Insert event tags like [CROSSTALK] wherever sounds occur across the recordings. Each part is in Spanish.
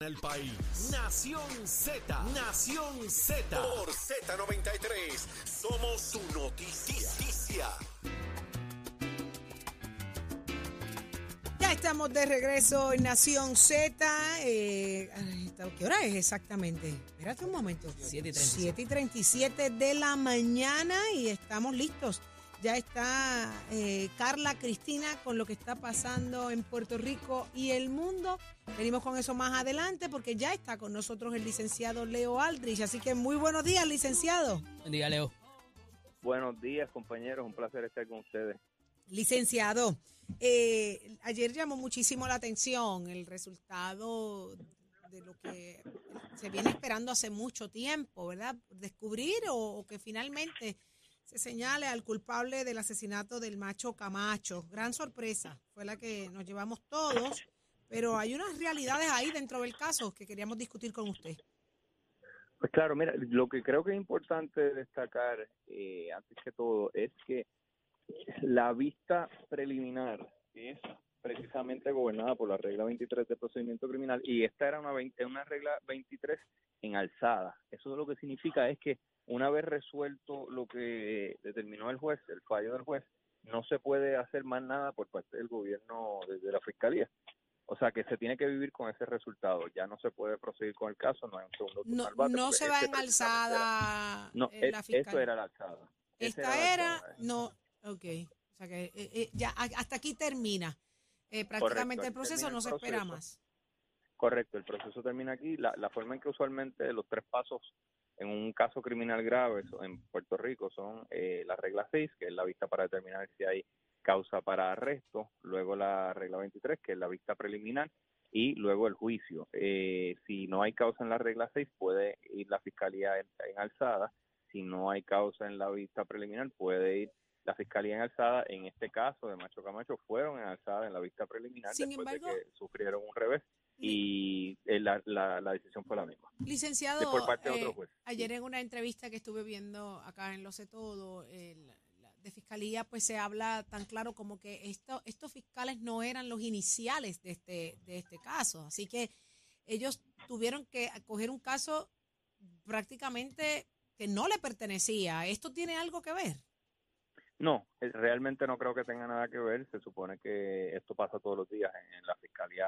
el país. Nación Z, Nación Z. Por Z93, somos su noticia. Ya estamos de regreso en Nación Z. Eh, ¿Qué hora es exactamente? Espérate un momento. 7 y 7 y 37 de la mañana y estamos listos. Ya está eh, Carla Cristina con lo que está pasando en Puerto Rico y el mundo. Venimos con eso más adelante porque ya está con nosotros el licenciado Leo Aldrich. Así que muy buenos días, licenciado. Buen día, Leo. Buenos días, compañeros. Un placer estar con ustedes. Licenciado, eh, ayer llamó muchísimo la atención el resultado de lo que se viene esperando hace mucho tiempo, ¿verdad? Descubrir o, o que finalmente se señale al culpable del asesinato del macho Camacho. Gran sorpresa, fue la que nos llevamos todos, pero hay unas realidades ahí dentro del caso que queríamos discutir con usted. Pues claro, mira, lo que creo que es importante destacar, eh, antes que todo, es que la vista preliminar es precisamente gobernada por la regla 23 de procedimiento criminal y esta era una, 20 una regla 23 en alzada. Eso lo que significa es que una vez resuelto lo que determinó el juez, el fallo del juez, no se puede hacer más nada por parte del gobierno desde la fiscalía. O sea que se tiene que vivir con ese resultado. Ya no se puede proseguir con el caso, no hay un segundo No, bate, no se va en era- alzada No, eh, la es- fiscalía. eso era la alzada. Esta la era, alzada. no, ok. O sea que eh, eh, ya hasta aquí termina. Eh, prácticamente el proceso no se espera más. Correcto, el proceso termina aquí. La, la forma en que usualmente los tres pasos en un caso criminal grave en Puerto Rico son eh, la regla 6, que es la vista para determinar si hay causa para arresto, luego la regla 23, que es la vista preliminar, y luego el juicio. Eh, si no hay causa en la regla 6, puede ir la fiscalía en, en alzada. Si no hay causa en la vista preliminar, puede ir la fiscalía en alzada. En este caso de Macho Camacho, fueron en alzada en la vista preliminar Sin después embargo- de que sufrieron un revés y eh, la, la, la decisión fue la misma. Licenciado, De por parte de eh, otro juez. ayer en una entrevista que estuve viendo acá en Lo Sé Todo, el- la- de fiscalía, pues se habla tan claro como que esto, estos fiscales no eran los iniciales de este, de este caso. Así que ellos tuvieron que coger un caso prácticamente que no le pertenecía. ¿Esto tiene algo que ver? No, eh, realmente no creo que tenga nada que ver. Se supone que esto pasa todos los días en, en la fiscalía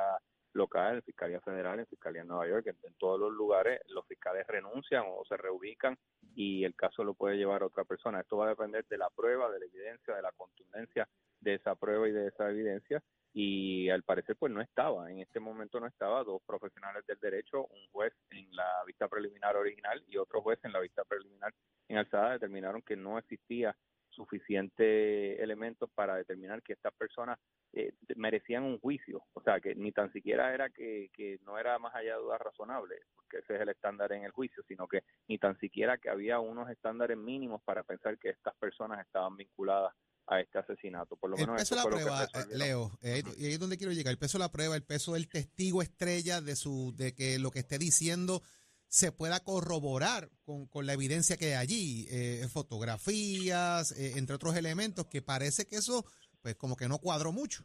local, en fiscalía federal, en fiscalía en Nueva York, en, en todos los lugares los fiscales renuncian o se reubican y el caso lo puede llevar a otra persona. Esto va a depender de la prueba, de la evidencia, de la contundencia de esa prueba y de esa evidencia. Y al parecer pues no estaba, en este momento no estaba. Dos profesionales del derecho, un juez en la vista preliminar original y otro juez en la vista preliminar en alzada determinaron que no existía suficiente elementos para determinar que estas personas eh, merecían un juicio, o sea que ni tan siquiera era que, que no era más allá de dudas razonables, porque ese es el estándar en el juicio, sino que ni tan siquiera que había unos estándares mínimos para pensar que estas personas estaban vinculadas a este asesinato. Por lo El menos peso eso de la prueba, eh. Leo, eh, y ahí es donde quiero llegar. El peso de la prueba, el peso del testigo estrella de su, de que lo que esté diciendo se pueda corroborar con, con la evidencia que hay allí, eh, fotografías, eh, entre otros elementos, que parece que eso, pues como que no cuadró mucho.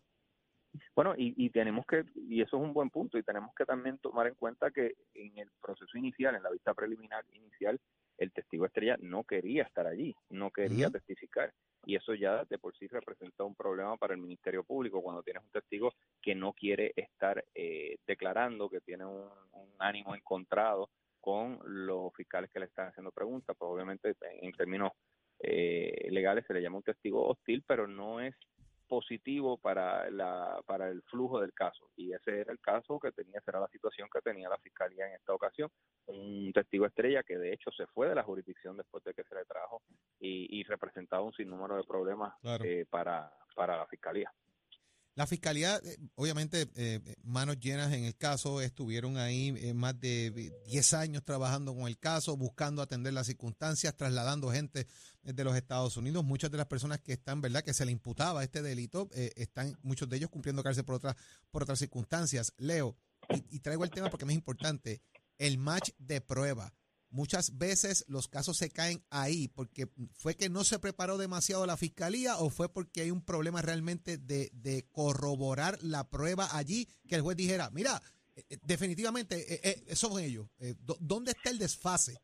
Bueno, y, y tenemos que, y eso es un buen punto, y tenemos que también tomar en cuenta que en el proceso inicial, en la vista preliminar inicial, el testigo estrella no quería estar allí, no quería testificar. Y eso ya de por sí representa un problema para el Ministerio Público cuando tienes un testigo que no quiere estar eh, declarando, que tiene un, un ánimo encontrado con los fiscales que le están haciendo preguntas. Pues obviamente en, términos eh, legales se le llama un testigo hostil, pero no es positivo para la para el flujo del caso y ese era el caso que tenía esa era la situación que tenía la fiscalía en esta ocasión un testigo estrella que de hecho se fue de la jurisdicción después de que se le trajo y, y representaba un sinnúmero de problemas Claro. eh, para para la fiscalía La fiscalía, eh, obviamente, eh, manos llenas en el caso, estuvieron ahí eh, más de 10 años trabajando con el caso, buscando atender las circunstancias, trasladando gente de los Estados Unidos. Muchas de las personas que están, ¿verdad?, que se le imputaba este delito, eh, están muchos de ellos cumpliendo cárcel por otras, por otras circunstancias. Leo, y, y traigo el tema porque me es importante, el match de prueba. Muchas veces los casos se caen ahí porque fue que no se preparó demasiado la fiscalía o fue porque hay un problema realmente de, de corroborar la prueba allí que el juez dijera, mira, eh, definitivamente eh, eh, son ellos. Eh, ¿Dónde está el desfase?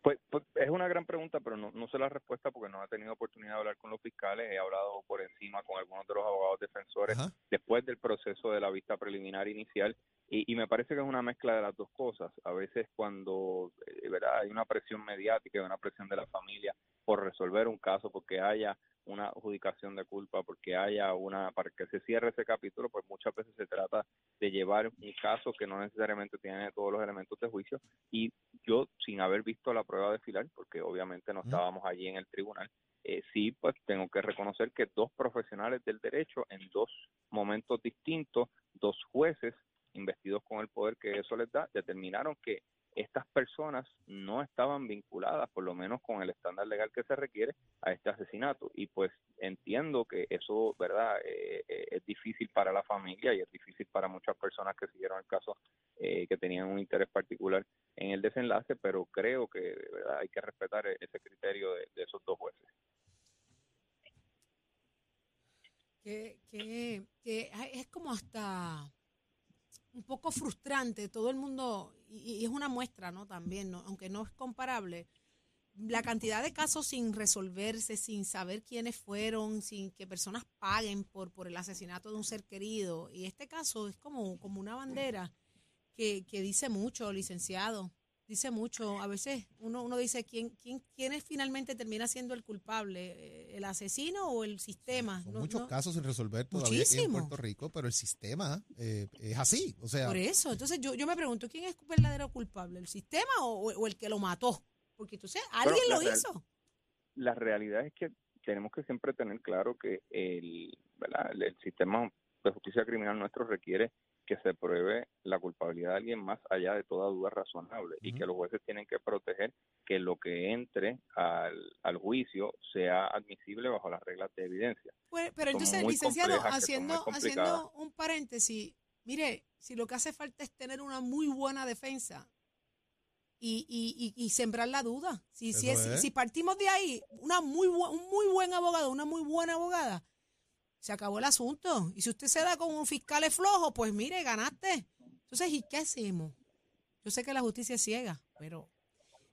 Pues, pues, es una gran pregunta, pero no, no sé la respuesta porque no he tenido oportunidad de hablar con los fiscales. He hablado por encima con algunos de los abogados defensores Ajá. después del proceso de la vista preliminar inicial y, y me parece que es una mezcla de las dos cosas. A veces cuando eh, ¿verdad? hay una presión mediática una presión de la familia por resolver un caso, porque haya una adjudicación de culpa, porque haya una, para que se cierre ese capítulo, pues muchas veces se trata de llevar un caso que no necesariamente tiene todos los elementos de juicio y yo sin haber visto la prueba de filar, porque obviamente no estábamos allí en el tribunal, eh, sí, pues tengo que reconocer que dos profesionales del derecho en dos momentos distintos, dos jueces investidos con el poder que eso les da, determinaron que estas personas no estaban vinculadas, por lo menos con el estándar legal que se requiere, a este asesinato. Y pues entiendo que eso, ¿verdad?, Eh, eh, es difícil para la familia y es difícil para muchas personas que siguieron el caso, eh, que tenían un interés particular en el desenlace, pero creo que, ¿verdad?, hay que respetar e- ese criterio de, esos dos jueces. que, que, que es como hasta poco frustrante. Todo el mundo, y, y es una muestra, ¿no? También, ¿no? aunque no es comparable, la cantidad de casos sin resolverse, sin saber quiénes fueron, sin que personas paguen por, por el asesinato de un ser querido. Y este caso es como, como una bandera que, que dice mucho, licenciado. Dice mucho. A veces uno, uno dice quién, quién, quién es finalmente termina siendo el culpable, eh, el asesino o el sistema. Son No- muchos no- casos sin resolver todavía aquí en. Puerto Rico, pero el sistema eh, es así. O sea, Por eso, entonces yo, yo me pregunto, ¿quién es verdadero culpable? ¿El sistema o, o el que lo mató? Porque entonces alguien lo real- hizo. la realidad es que tenemos que siempre tener claro que el, ¿verdad? el, el sistema de justicia criminal nuestro requiere que se pruebe la culpabilidad de alguien más allá de toda duda razonable y que los jueces tienen que proteger que lo que entre al, al juicio sea admisible bajo las reglas de evidencia. Pues, pero son entonces, licenciado, haciendo, haciendo un paréntesis, mire, si lo que hace falta es tener una muy buena defensa y, y, y, y sembrar la duda. Si, si, es- es. si partimos de ahí, una muy bu- un muy buen abogado, una muy buena abogada, se acabó el asunto. Y si usted se da con un fiscal flojo, pues mire, ganaste. Entonces, ¿y qué hacemos? Yo sé que la justicia es ciega, pero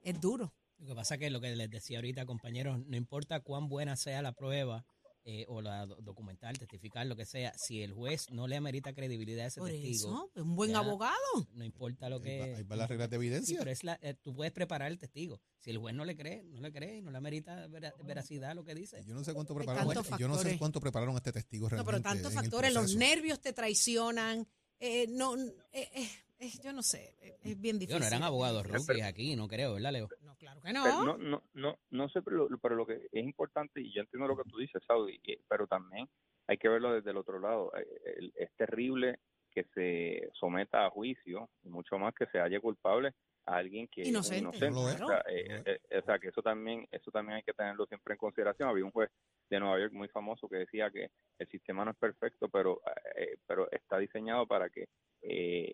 es duro. Lo que pasa es que lo que les decía ahorita, compañeros, no importa cuán buena sea la prueba eh, o la do- documental, testificar, lo que sea, si el juez no le amerita credibilidad a ese Por testigo, eso, es un buen ya. abogado. no importa lo ahí que... va- ahí van las reglas de Sí, evidencia. pero es la, eh, tú puedes preparar el testigo. Si el juez no le cree, no le cree, no le amerita vera- veracidad lo que dice. Yo no sé cuánto prepararon, tantos yo no sé cuánto prepararon a este testigo No, realmente. pero tantos factores, los nervios te traicionan. eh, no, eh, eh, eh, yo no sé, eh, es bien difícil. Digo, no eran abogados rookies aquí, no creo, ¿verdad, Leo? No, claro que no. Pero no, no, no, no sé, pero lo, pero lo que es importante, y yo entiendo lo que tú dices, Saudi, pero también hay que verlo desde el otro lado. Eh, el- Es terrible que se someta a juicio, y mucho más que se halle culpable a alguien que Inocente, es inocente. O sea, eh, eh, o sea, que eso también, eso también hay que tenerlo siempre en consideración. Había un juez de Nueva York muy famoso que decía que el sistema no es perfecto, pero, eh, pero está diseñado para que eh,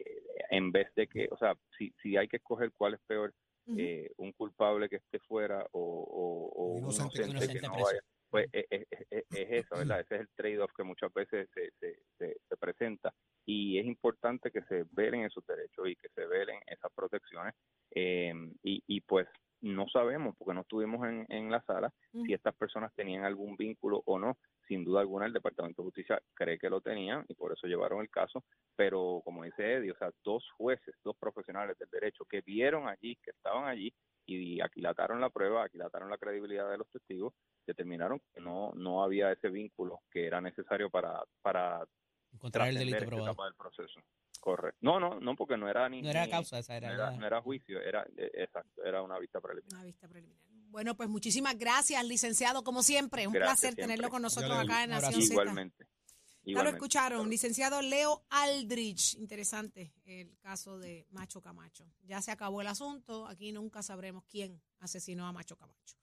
en vez de que, o sea, si, si hay que escoger cuál es peor, Eh, un culpable que esté fuera o, o- o Un inocente inocente, que- no preso. vaya, pues es, es- es- es eso, ¿verdad? Ese es el trade-off que muchas veces se, se, se, se presenta y es importante que se velen esos derechos y que se velen esas protecciones eh, y, y pues no sabemos porque no estuvimos en, en la sala Mm. si estas personas tenían algún vínculo o no. Sin duda alguna el Departamento de Justicia cree que lo tenían y por eso llevaron el caso, pero como dice Eddie, o sea, dos jueces, dos profesionales del derecho que vieron allí, que estaban allí y aquilataron la prueba, aquilataron la credibilidad de los testigos, determinaron que no no había ese vínculo que era necesario para para Encontrar el delito probado. etapa del proceso. Correcto. No, no, no, porque no era ni No era ni- causa, esa no era, era, la- no era juicio, era eh, exacto, era una vista preliminar. Una vista preliminar. Bueno, pues muchísimas gracias, licenciado, como siempre. Un Gracias, placer tenerlo con nosotros acá en. Nación Z. Igualmente. Ya lo escucharon, licenciado Leo Aldrich. Interesante el caso de Macho Camacho. Ya se acabó el asunto. Aquí nunca sabremos quién asesinó a Macho Camacho.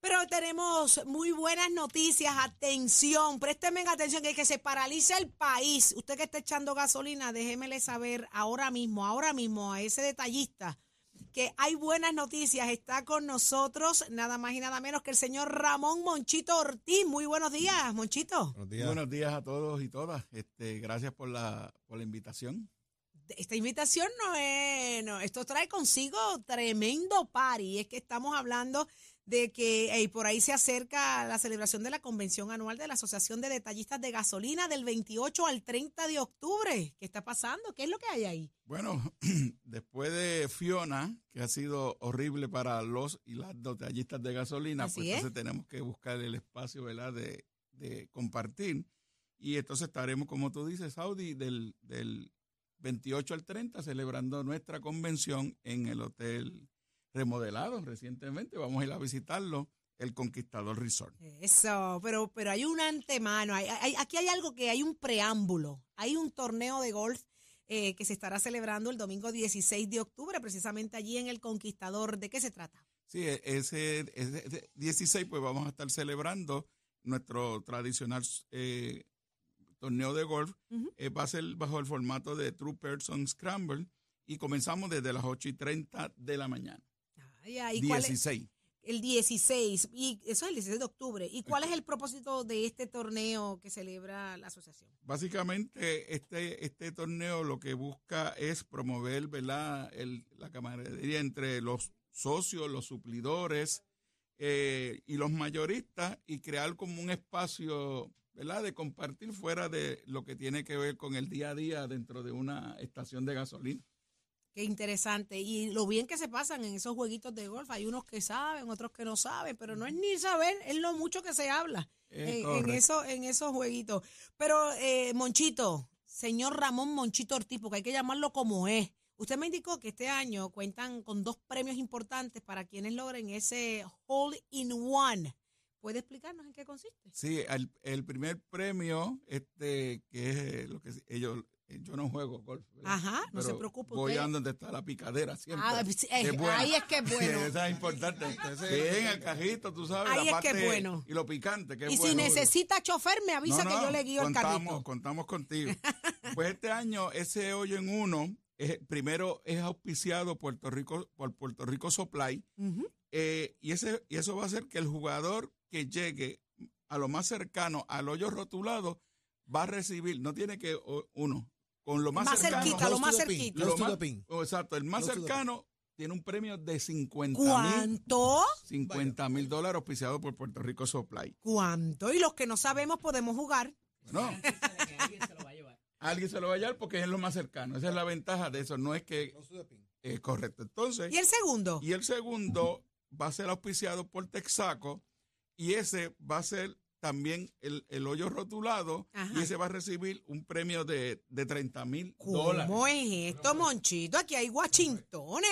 Pero tenemos muy buenas noticias. Atención, présteme atención que, que se paraliza el país. Usted que está echando gasolina, déjemele saber ahora mismo, ahora mismo a ese detallista que hay buenas noticias. Está con nosotros nada más y nada menos que el señor Ramón Monchito Ortiz. Muy buenos días, Monchito. Buenos días. Buenos días a todos y todas. Este, gracias por la, por la invitación. esta invitación no es, no, esto trae consigo tremendo party. Es que estamos hablando de que eh, por ahí se acerca la celebración de la convención anual de la Asociación de Detallistas de Gasolina del 28 al 30 de octubre. ¿Qué está pasando? ¿Qué es lo que hay ahí? Bueno, [CLEARS THROAT] después de Fiona, que ha sido horrible para los y las detallistas de gasolina, Así pues es. entonces tenemos que buscar el espacio, ¿verdad?, de, de compartir. Y entonces estaremos, como tú dices, Saudi, del, del 28 al 30, celebrando nuestra convención en el hotel remodelado recientemente. Vamos a ir a visitarlo, el Conquistador Resort. Eso, pero, pero hay un antemano, hay, hay- aquí hay algo que hay un preámbulo, hay un torneo de golf eh, que se estará celebrando el domingo 16 de octubre, precisamente allí en el Conquistador. ¿De qué se trata? Sí, e- ese, ese- ese 16, pues vamos a estar celebrando nuestro tradicional eh, torneo de golf. Eh, va a ser bajo el formato de True Person Scramble y comenzamos desde las 8 y 30 de la mañana. Ay, ay, ¿cuál es? 16. El 16, y eso es el 16 de octubre. ¿Y cuál es el propósito de este torneo que celebra la asociación? Básicamente, este, este torneo lo que busca es promover ¿verdad? El, la camaradería entre los socios, los suplidores eh, y los mayoristas y crear como un espacio ¿verdad? de compartir fuera de lo que tiene que ver con el día a día dentro de una estación de gasolina. Qué interesante. Y lo bien que se pasan en esos jueguitos de golf. Hay unos que saben, otros que no saben, pero no es ni saber, es lo mucho que se habla Es en, en eso, en esos jueguitos. Pero, eh, Monchito, señor Ramón Monchito Ortiz, porque hay que llamarlo como es. Usted me indicó que este año cuentan con dos premios importantes para quienes logren ese Hole in One. ¿Puede explicarnos en qué consiste? Sí, el, el primer premio, este, que es eh, lo que ellos, eh, yo no juego golf. ¿verdad? Ajá, no se preocupe. Voy usted- a donde está la picadera siempre. Ah, eh, que es buena. ahí es que es [LAUGHS] bueno. Esa es importante. [LAUGHS] Bien, el cajito, tú sabes. Ahí la es que es parte- bueno. Y lo picante, que es Y si bueno. necesita chofer, me avisa No, que yo le guío el contamos, carrito. Contamos contigo. [LAUGHS] pues este año, ese hoyo en uno, es- primero es auspiciado Puerto Rico, por Puerto Rico Supply. Eh, y, ese, y eso va a hacer que el jugador que llegue a lo más cercano al hoyo rotulado va a recibir, no tiene que uno, con lo más, Más cercano, cerquita, lo más cerquita. lo más- the pin. o exacto, el más Close cercano tiene un premio de 50 mil ¿Cuánto? 50 mil dólares auspiciado por Puerto Rico Supply. ¿Cuánto? Y los que no sabemos podemos jugar. No, [LAUGHS] alguien se lo va a llevar. alguien se lo va a hallar porque es lo más cercano. Esa es la ventaja de eso. No es que es correcto. Entonces, ¿Y el segundo? y el segundo va a ser auspiciado por Texaco y ese va a ser también el, el hoyo rotulado Ajá. y ese va a recibir un premio de, de 30 mil dólares. ¿Cómo es esto, Monchito? Aquí hay guachintones.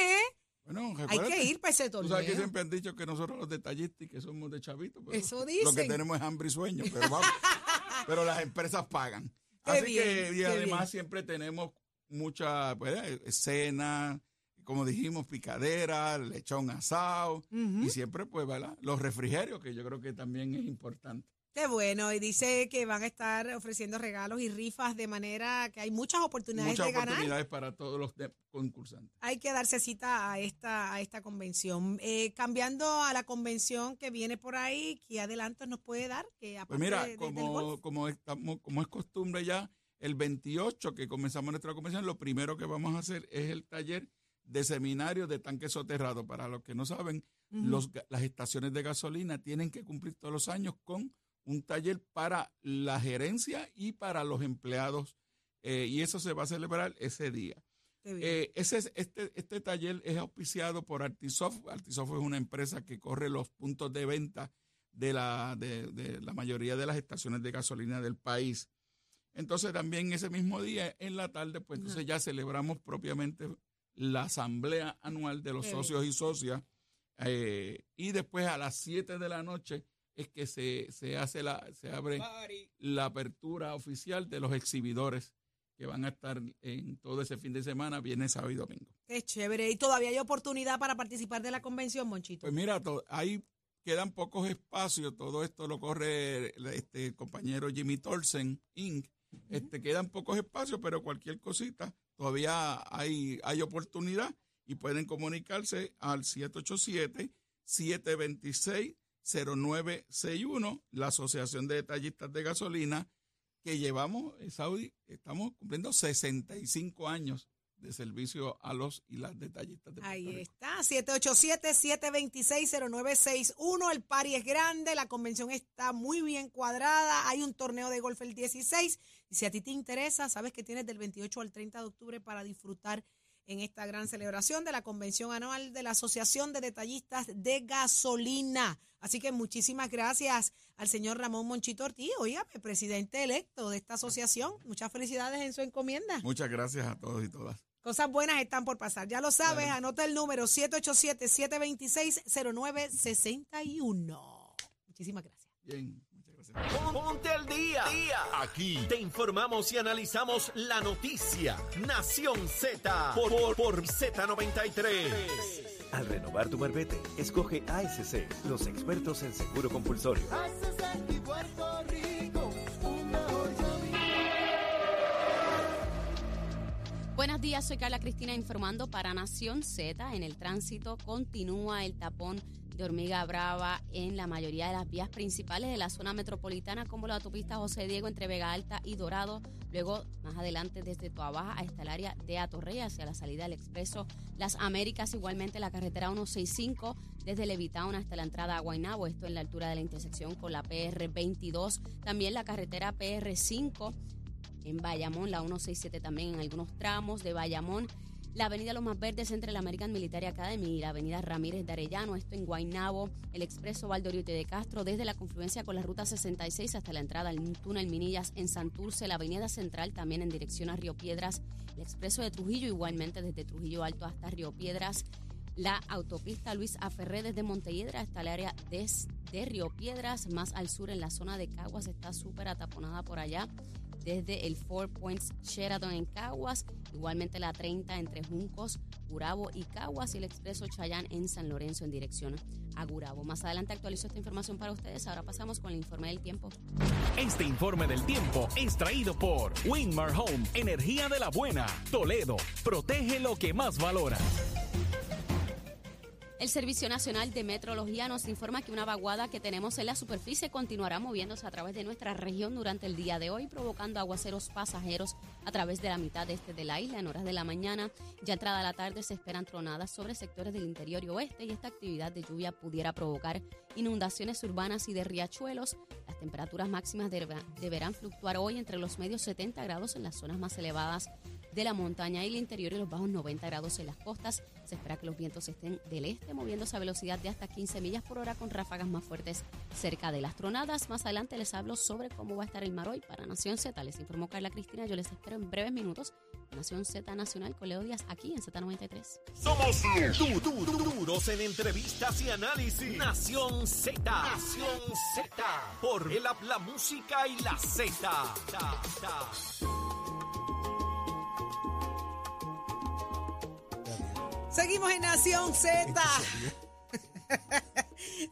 Bueno, Hay que ir para ese Tú sabes que torneo. siempre han dicho que nosotros los detallistas y que somos de chavitos. pero Eso Lo que tenemos es hambre y sueño, pero, vamos, [LAUGHS] pero las empresas pagan. Qué Así bien, que, y además bien. siempre tenemos mucha pues, escena, como dijimos, picadera, lechón asado, y siempre, pues, ¿verdad? Los refrigerios, que yo creo que también es importante. Qué bueno. Y dice que van a estar ofreciendo regalos y rifas de manera que hay muchas oportunidades Muchas de ganar. oportunidades para todos los concursantes. Hay que darse cita a esta, a esta convención. Eh, cambiando a la convención que viene por ahí, ¿qué adelantos nos puede dar? Que Pues mira, de- como, como, estamos, como es costumbre ya, el 28 que comenzamos nuestra convención, lo primero que vamos a hacer es el taller de seminario de tanque soterrado. Para los que no saben, los ga- las estaciones de gasolina tienen que cumplir todos los años con un taller para la gerencia y para los empleados. eh, y eso se va a celebrar ese día. Eh, ese es, este, este taller es auspiciado por Artisoft. Artisoft es una empresa que corre los puntos de venta de la, de, de la mayoría de las estaciones de gasolina del país. Entonces también ese mismo día, en la tarde, pues entonces ya celebramos propiamente la asamblea anual de los Qué socios y socias. eh, y después a las 7 de la noche es que se, se hace la, se abre la apertura oficial de los exhibidores que van a estar en todo ese fin de semana, viernes, sábado y domingo. Qué chévere. ¿Y todavía hay oportunidad para participar de la convención, Monchito? Pues mira, ahí quedan pocos espacios, todo esto lo corre el- este el compañero Jimmy Tolsen, Inc. Este, quedan pocos espacios, pero cualquier cosita, todavía hay, hay oportunidad y pueden comunicarse al 787-726-0961, la Asociación de Detallistas de Gasolina, que llevamos, eh, Saudi, estamos cumpliendo 65 años de servicio a los y las detallistas de Ahí está, 787-726-0961. El pari es grande, la convención está muy bien cuadrada. Hay un torneo de golf el 16. Y si a ti te interesa, sabes que tienes del 28 al 30 de octubre para disfrutar en esta gran celebración de la convención anual de la Asociación de Detallistas de Gasolina. Así que muchísimas gracias al señor Ramón Monchito Ortiz, oígame, presidente electo de esta asociación. Muchas felicidades en su encomienda. Muchas gracias a todos y todas. Cosas buenas están por pasar. Ya lo sabes, anota el número 787-726-0961. Muchísimas gracias. Bien. Ponte al día. Aquí te informamos y analizamos la noticia. Nación Z por, por, por Z93. Al renovar tu marbete, escoge ASC, los expertos en seguro compulsorio. Buenos días, soy Carla Cristina informando para Nación Z. En el tránsito continúa el tapón de Hormiga Brava en la mayoría de las vías principales de la zona metropolitana, como la autopista José Diego entre Vega Alta y Dorado. Luego, más adelante, desde Toabaja hasta el área de Atorrey, hacia la salida del expreso Las Américas. Igualmente, la carretera 165 desde Levitown hasta la entrada a Guaynabo, esto en la altura de la intersección con la PR22. También la carretera PR5 en Bayamón, la 167 también en algunos tramos de Bayamón. La avenida Los Más Verdes entre la American Military Academy y la avenida Ramírez de Arellano, esto en Guaynabo, el expreso Valdoriote de Castro desde la confluencia con la ruta 66 hasta la entrada al túnel Minillas en Santurce, la avenida Central también en dirección a Río Piedras, el expreso de Trujillo igualmente desde Trujillo Alto hasta Río Piedras, la autopista Luis Aferré desde Montelledra hasta el área de, de Río Piedras, más al sur en la zona de Caguas está súper ataponada por allá desde el Four Points Sheraton en Caguas, igualmente la 30 entre Juncos, Gurabo y Caguas y el expreso Chayán en San Lorenzo en dirección a Gurabo. Más adelante actualizo esta información para ustedes. Ahora pasamos con el informe del tiempo. Este informe del tiempo es traído por Winmar Home, energía de la buena. Toledo, protege lo que más valora. El Servicio Nacional de Metrología nos informa que una vaguada que tenemos en la superficie continuará moviéndose a través de nuestra región durante el día de hoy, provocando aguaceros pasajeros a través de la mitad este de la isla en horas de la mañana. Ya entrada la tarde se esperan tronadas sobre sectores del interior y oeste y esta actividad de lluvia pudiera provocar inundaciones urbanas y de riachuelos. Las temperaturas máximas deberán fluctuar hoy entre los medios 70 grados en las zonas más elevadas de la montaña y el interior y los bajos 90 grados en las costas. Se espera que los vientos estén del este, moviéndose a velocidad de hasta 15 millas por hora con ráfagas más fuertes cerca de las tronadas. Más adelante les hablo sobre cómo va a estar el mar hoy para Nación Z. Les informó Carla Cristina. Yo les espero en breves minutos. Nación Z Nacional con Leo Díaz aquí en Z93. Somos du- du- du- duros en entrevistas y análisis. Nación Z. Nación Z. Por el la música y la Z. Seguimos en Nación Z. [LAUGHS]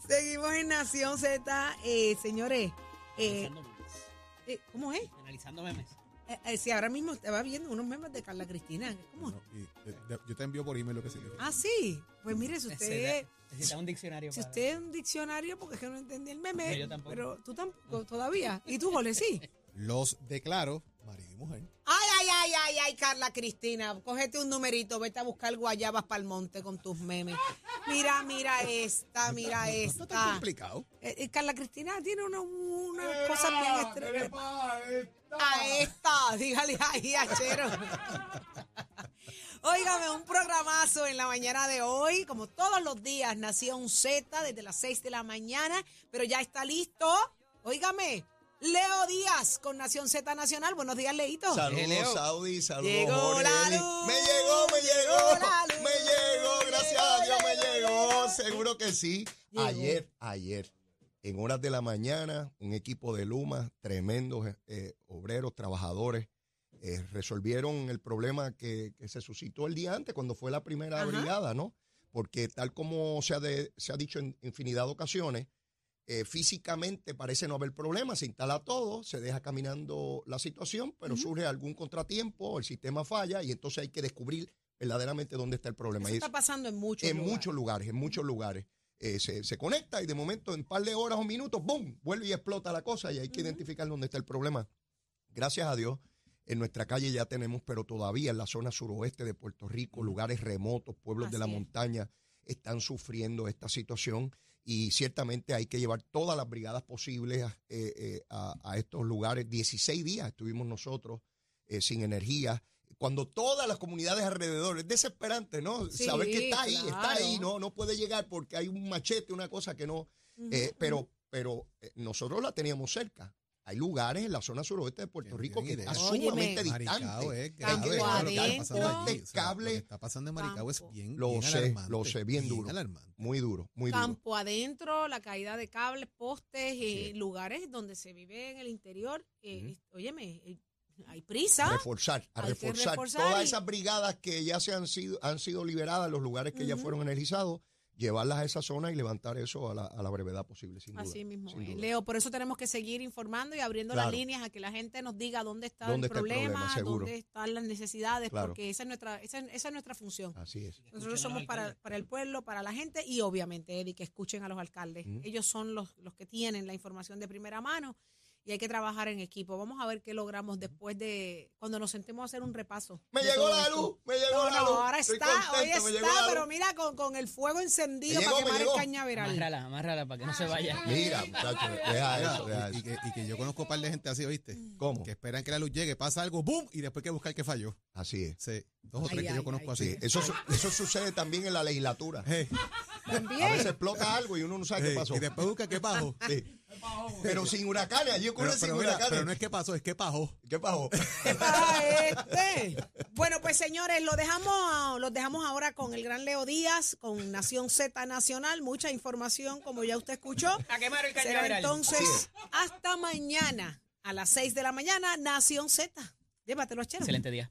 Seguimos en Nación Z. Eh, señores, eh, Analizando memes. eh, ¿cómo es? Analizando memes. Eh, eh, si ahora mismo estaba viendo unos memes de Carla Cristina. ¿Cómo? No, y, eh, de- yo te envío por email lo que significa. Ah, sí. Pues mire, si [LAUGHS] usted, Necesita, necesita un diccionario si para- usted es un diccionario, porque es que no entendí el meme. No, yo tampoco. Pero tú tampoco todavía. ¿Y tú, Jole, sí? Los declaro marido y mujer. Ay, ay, ay, ay, ay, Carla Cristina, cógete un numerito, vete a buscar guayabas para el monte con tus memes. Mira, mira esta, mira No está esta. complicado. Eh, eh, Carla Cristina tiene una, una cosa bien extraña. A esta, dígale ahí, achero. Óigame, un programazo en la mañana de hoy, como todos los días, Nación Z desde las 6 de la mañana, pero ya está listo. Óigame, Leo Díaz con Nación Z Nacional. Buenos días, Leito. Saludos, Leo. Saudi, saludos, Llegó Jorge, la luz. Me llegó, me llegó, Llegó la luz. me llegó, gracias a Dios me llegó, seguro que sí. Llegó. Ayer, ayer, en horas de la mañana, un equipo de Luma, tremendos eh, obreros, trabajadores, eh, resolvieron el problema que, que se suscitó el día antes, cuando fue la primera Ajá. brigada, ¿no? Porque tal como se ha, de- se ha dicho en infinidad de ocasiones, eh, físicamente parece no haber problema, se instala todo, se deja caminando la situación, pero surge algún contratiempo, el sistema falla y entonces hay que descubrir verdaderamente dónde está el problema. Eso está pasando en muchos en lugares. muchos lugares, en muchos lugares. Eh, se, se conecta y de momento en un par de horas o minutos, ¡boom! Vuelve y explota la cosa y hay que identificar dónde está el problema. Gracias a Dios, En nuestra calle ya tenemos, pero todavía en la zona suroeste de Puerto Rico, lugares remotos, pueblos de la es. montaña, están sufriendo esta situación y ciertamente hay que llevar todas las brigadas posibles eh, eh, a, a estos lugares. 16 días estuvimos nosotros eh, sin energía. Cuando todas las comunidades alrededor, es desesperante, ¿no? Sí, Saber que está ahí, está ahí, no, no puede llegar porque hay un machete, una cosa que no. eh, pero pero eh, nosotros la teníamos cerca. Hay lugares en la zona suroeste de Puerto Rico que tienen está idea. sumamente Óyeme. Maricao distante. es Cable. Lo que está pasando en Maricao es bien, Lo bien sé, alarmante. lo sé, bien duro. alarmante. Muy duro, muy duro. Campo adentro, la caída de cables, postes y Sí. lugares donde se vive en el interior. eh, es- óyeme, eh, hay prisa. reforzar, a reforzar, reforzar todas y- esas brigadas que ya se han sido, han sido liberadas, los lugares que ya fueron energizados, llevarlas a esa zona y levantar eso a la, a la brevedad posible, sin duda. Así mismo. sin es. duda. Leo, por eso tenemos que seguir informando y abriendo Claro. las líneas a que la gente nos diga dónde está ¿Dónde el está el problema? Seguro. dónde están las necesidades, Claro. porque esa es nuestra, esa, esa es nuestra función. Así es. Nosotros somos para, para el pueblo, para la gente y obviamente, Eddie, que escuchen a los alcaldes. Ellos son los, los que tienen la información de primera mano y hay que trabajar en equipo. Vamos a ver qué logramos después de cuando nos sentemos a hacer un repaso. Me llegó la esto. luz, me llegó No, la no, luz. ahora está, contento, hoy está, pero mira, con, con el fuego encendido llegó, para quemar el cañaveral. Amárrala, amárrala para que no se vaya. Mira, muchacho, deja Mira, eso, deja y eso. que, y que yo conozco un par de gente así, ¿oíste? ¿Cómo? Que esperan que la luz llegue, pasa algo, ¡boom! Y después hay que buscar que falló. Así es. Sí, dos o Ay, tres que ay, yo conozco ay. así. Sí, eso, eso sucede también en la legislatura. Hey, También. A veces explota algo y uno no sabe hey, qué pasó. Y después busca qué pasó. Sí. Pero sin huracanes, allí ocurre Pero, sin mira, huracanes. pero no es que pasó, es que pasó. ¿Qué pasó? ¿Qué [LAUGHS] pasa este? Bueno, pues señores, lo dejamos, los dejamos ahora con el gran Leo Díaz, con Nación Z Nacional, mucha información, como ya usted escuchó. A quemar el Será cañaveral. entonces hasta mañana a las 6 de la mañana, Nación Z. Llévatelo, Chero. Excelente día.